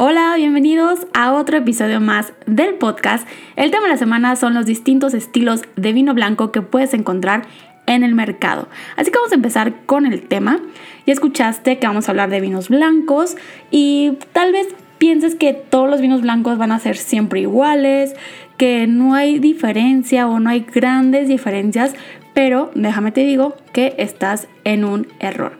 Hola, bienvenidos a otro episodio más del podcast. El tema de la semana son los distintos estilos de vino blanco que puedes encontrar en el mercado. Así que vamos a empezar con el tema. Ya escuchaste que vamos a hablar de vinos blancos y tal vez pienses que todos los vinos blancos van a ser siempre iguales, que no hay diferencia o no hay grandes diferencias, pero déjame te digo que estás en un error.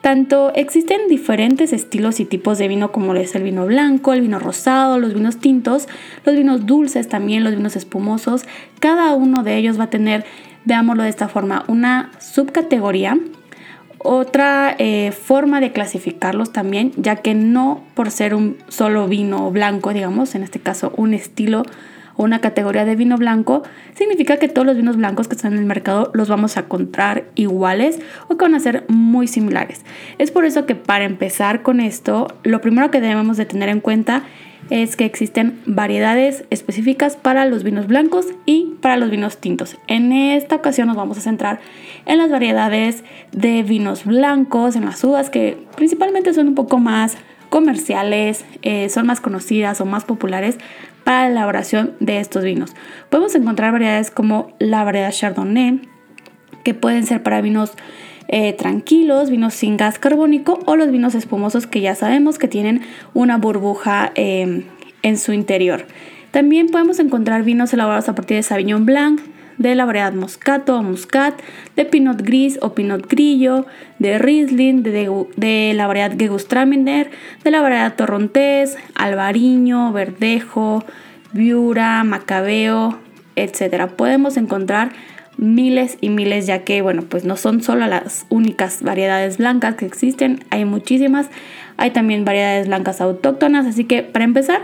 Tanto existen diferentes estilos y tipos de vino como es el vino blanco, el vino rosado, los vinos tintos, los vinos dulces también, los vinos espumosos. Cada uno de ellos va a tener, veámoslo de esta forma, una subcategoría. Otra eh, forma de clasificarlos también, ya que no por ser un solo vino blanco, digamos, en este caso un estilo una categoría de vino blanco, significa que todos los vinos blancos que están en el mercado los vamos a encontrar iguales o que van a ser muy similares. Es por eso que para empezar con esto, lo primero que debemos de tener en cuenta es que existen variedades específicas para los vinos blancos y para los vinos tintos. En esta ocasión nos vamos a centrar en las variedades de vinos blancos, en las uvas que principalmente son un poco más comerciales, eh, son más conocidas o más populares para la elaboración de estos vinos. Podemos encontrar variedades como la variedad Chardonnay, que pueden ser para vinos eh, tranquilos, vinos sin gas carbónico o los vinos espumosos que ya sabemos que tienen una burbuja eh, en su interior. También podemos encontrar vinos elaborados a partir de Sauvignon Blanc, de la variedad Moscato o Muscat, de Pinot Gris o Pinot Grillo, de Riesling, de, la variedad Gewürztraminer, de la variedad Torrontés, Albariño, Verdejo, Viura, Macabeo, etc. Podemos encontrar miles y miles ya que bueno pues no son solo las únicas variedades blancas que existen hay muchísimas hay también variedades blancas autóctonas así que para empezar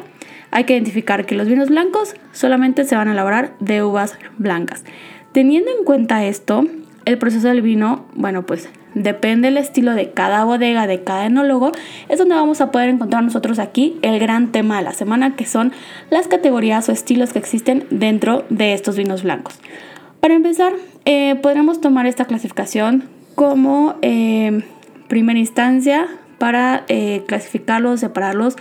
hay que identificar que los vinos blancos solamente se van a elaborar de uvas blancas. Teniendo en cuenta esto, el proceso del vino, bueno, pues depende del estilo de cada bodega, de cada enólogo, es donde vamos a poder encontrar nosotros aquí el gran tema de la semana, que son las categorías o estilos que existen dentro de estos vinos blancos. Para empezar, eh, podremos tomar esta clasificación como eh, primera instancia para eh, clasificarlos, separarlos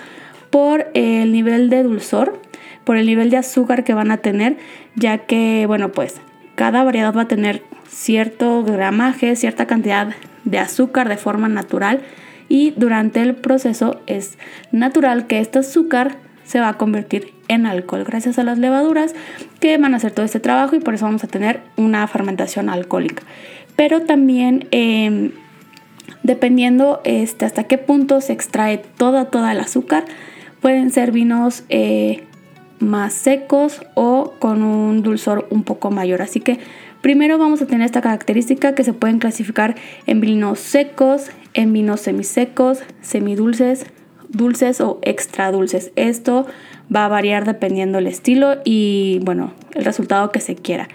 por el nivel de dulzor, por el nivel de azúcar que van a tener, ya que, bueno, pues cada variedad va a tener cierto gramaje, cierta cantidad de azúcar de forma natural y durante el proceso es natural que este azúcar se va a convertir en alcohol gracias a las levaduras que van a hacer todo este trabajo y por eso vamos a tener una fermentación alcohólica. Pero también em, dependiendo este, hasta qué punto se extrae toda, toda el azúcar, Pueden ser vinos eh, más secos o con un dulzor un poco mayor. Así que primero vamos a tener esta característica que se pueden clasificar en vinos secos, en vinos semisecos, semidulces, dulces o extra dulces. Esto va a variar dependiendo el estilo y bueno, el resultado que se quiera.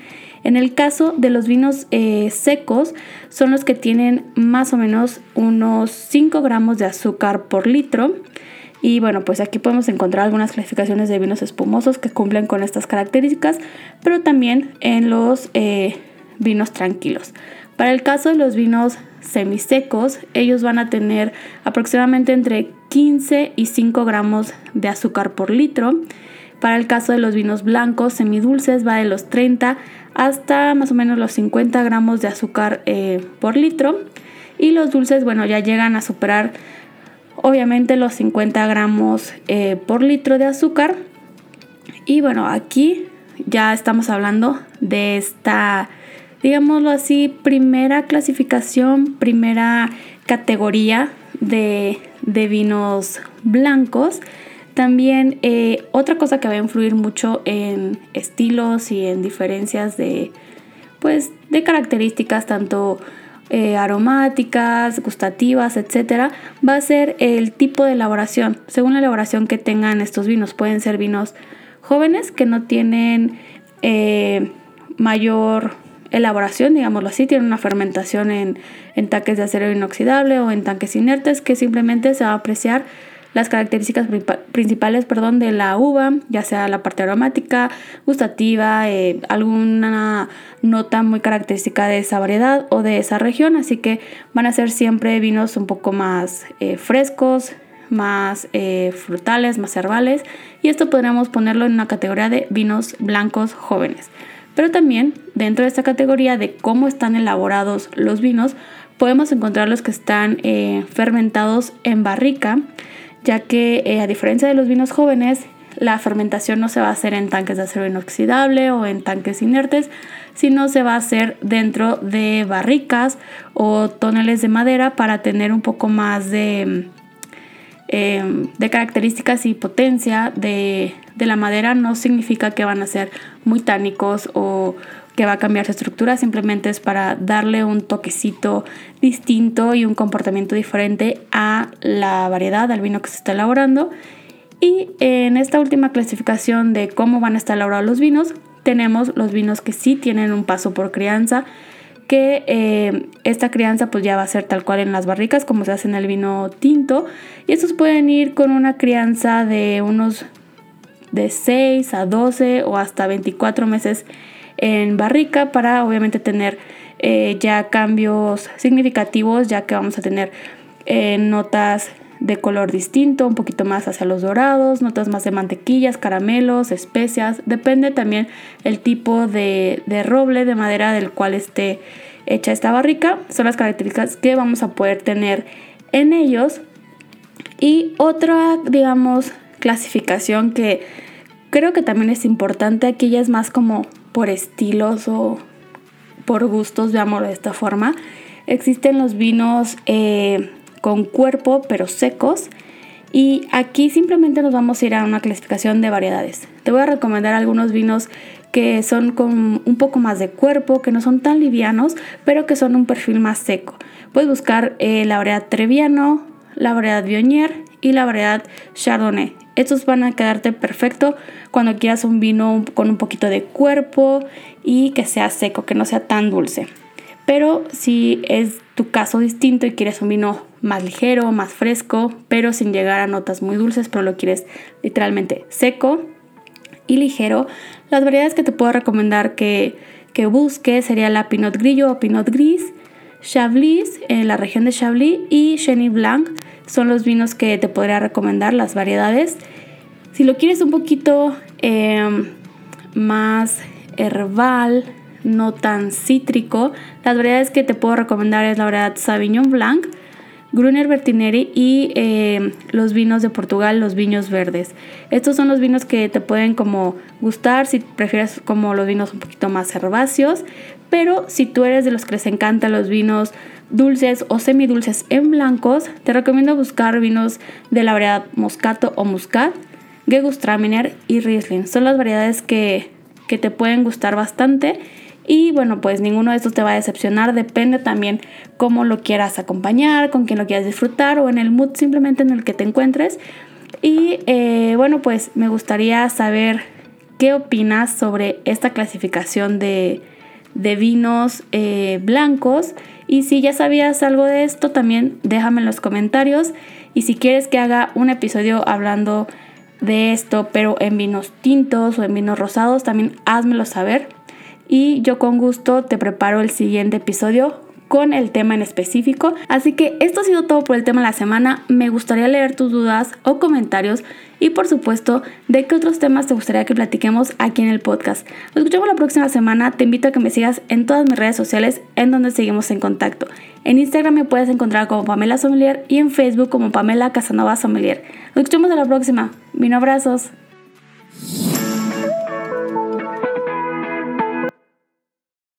En el caso de los vinos eh, secos, son los que tienen más o menos unos 5 gramos de azúcar por litro. Y bueno, pues aquí podemos encontrar algunas clasificaciones de vinos espumosos que cumplen con estas características, pero también en los eh, vinos tranquilos. Para el caso de los vinos semisecos, ellos van a tener aproximadamente entre 15 y 5 gramos de azúcar por litro. Para el caso de los vinos blancos semidulces va de los 30 hasta más o menos los 50 gramos de azúcar eh, por litro. Y los dulces, bueno, ya llegan a superar obviamente los 50 gramos eh, por litro de azúcar. Y bueno, aquí ya estamos hablando de esta, digámoslo así, primera clasificación, primera categoría de, vinos blancos. También eh, otra cosa que va a influir mucho en estilos y en diferencias de, pues, de características tanto eh, aromáticas, gustativas, etcétera, va a ser el tipo de elaboración. Según la elaboración que tengan estos vinos, pueden ser vinos jóvenes que no tienen eh, mayor elaboración, digámoslo así, tienen una fermentación en, en tanques de acero inoxidable o en tanques inertes que simplemente se va a apreciar las características principales perdón, de la uva, ya sea la parte aromática, gustativa, eh, alguna nota muy característica de esa variedad o de esa región, así que van a ser siempre vinos un poco más eh, frescos, más eh, frutales, más herbales y esto podríamos ponerlo en una categoría de vinos blancos jóvenes. Pero también dentro de esta categoría de cómo están elaborados los vinos, podemos encontrar los que están fermentados en barrica, ya que eh, a diferencia de los vinos jóvenes, la fermentación no se va a hacer en tanques de acero inoxidable o en tanques inertes, sino se va a hacer dentro de barricas o toneles de madera para tener un poco más de, em, de características y potencia de, de la madera. No significa que van a ser muy tánicos o que va a cambiar su estructura, simplemente es para darle un toquecito distinto y un comportamiento diferente a la variedad, al vino que se está elaborando. Y en esta última clasificación de cómo van a estar elaborados los vinos, tenemos los vinos que sí tienen un paso por crianza, que eh, esta crianza pues ya va a ser tal cual en las barricas como se hace en el vino tinto. Y estos pueden ir con una crianza de unos de 6 a 12 o hasta 24 meses en barrica para obviamente tener eh, ya cambios significativos ya que vamos a tener eh, notas de color distinto, un poquito más hacia los dorados, notas más de mantequillas, caramelos, especias, depende también el tipo de, de roble, de madera del cual esté hecha esta barrica, son las características que vamos a poder tener en ellos. Y otra, digamos, clasificación que creo que también es importante, aquí ya es más como por estilos o por gustos, veámoslo de esta forma. Existen los vinos eh, con cuerpo pero secos y aquí simplemente nos vamos a ir a una clasificación de variedades. Te voy a recomendar algunos vinos que son con un poco más de cuerpo, que no son tan livianos, pero que son un perfil más seco. Puedes buscar eh, la variedad Treviano, la variedad Viognier y la variedad Chardonnay. Estos van a quedarte perfecto cuando quieras un vino con un poquito de cuerpo y que sea seco, que no sea tan dulce. Pero si es tu caso distinto y quieres un vino más ligero, más fresco, pero sin llegar a notas muy dulces, pero lo quieres literalmente seco y ligero, las variedades que te puedo recomendar que, que busques sería la Pinot Grillo o Pinot Gris, Chablis en la región de Chablis y Chenin Blanc son los vinos que te podría recomendar, las variedades. Si lo quieres un poquito em, más herbal, no tan cítrico, las variedades que te puedo recomendar es la variedad Sauvignon Blanc, Gruner Bertineri y em, los vinos de Portugal, los viños verdes. Estos son los vinos que te pueden como gustar si prefieres como los vinos un poquito más herbáceos, pero si tú eres de los que les encantan los vinos dulces o semidulces en blancos, te recomiendo buscar vinos de la variedad Moscato o Muscat, Gewürztraminer y Riesling. Son las variedades que, que te pueden gustar bastante. Y bueno, pues ninguno de estos te va a decepcionar, depende también cómo lo quieras acompañar, con quién lo quieras disfrutar o en el mood simplemente en el que te encuentres. Y eh, bueno, pues me gustaría saber qué opinas sobre esta clasificación de, de vinos eh, blancos. Y si ya sabías algo de esto, también déjame en los comentarios. Y si quieres que haga un episodio hablando de esto, pero en vinos tintos o en vinos rosados, también házmelo saber. Y yo con gusto te preparo el siguiente episodio con el tema en específico. Así que esto ha sido todo por el tema de la semana. Me gustaría leer tus dudas o comentarios y por supuesto de qué otros temas te gustaría que platiquemos aquí en el podcast. Nos escuchamos la próxima semana. Te invito a que me sigas en todas mis redes sociales en donde seguimos en contacto. En Instagram me puedes encontrar como Pamela Sommelier y en Facebook como Pamela Casanova Sommelier. Nos escuchamos en la próxima. Mil abrazos.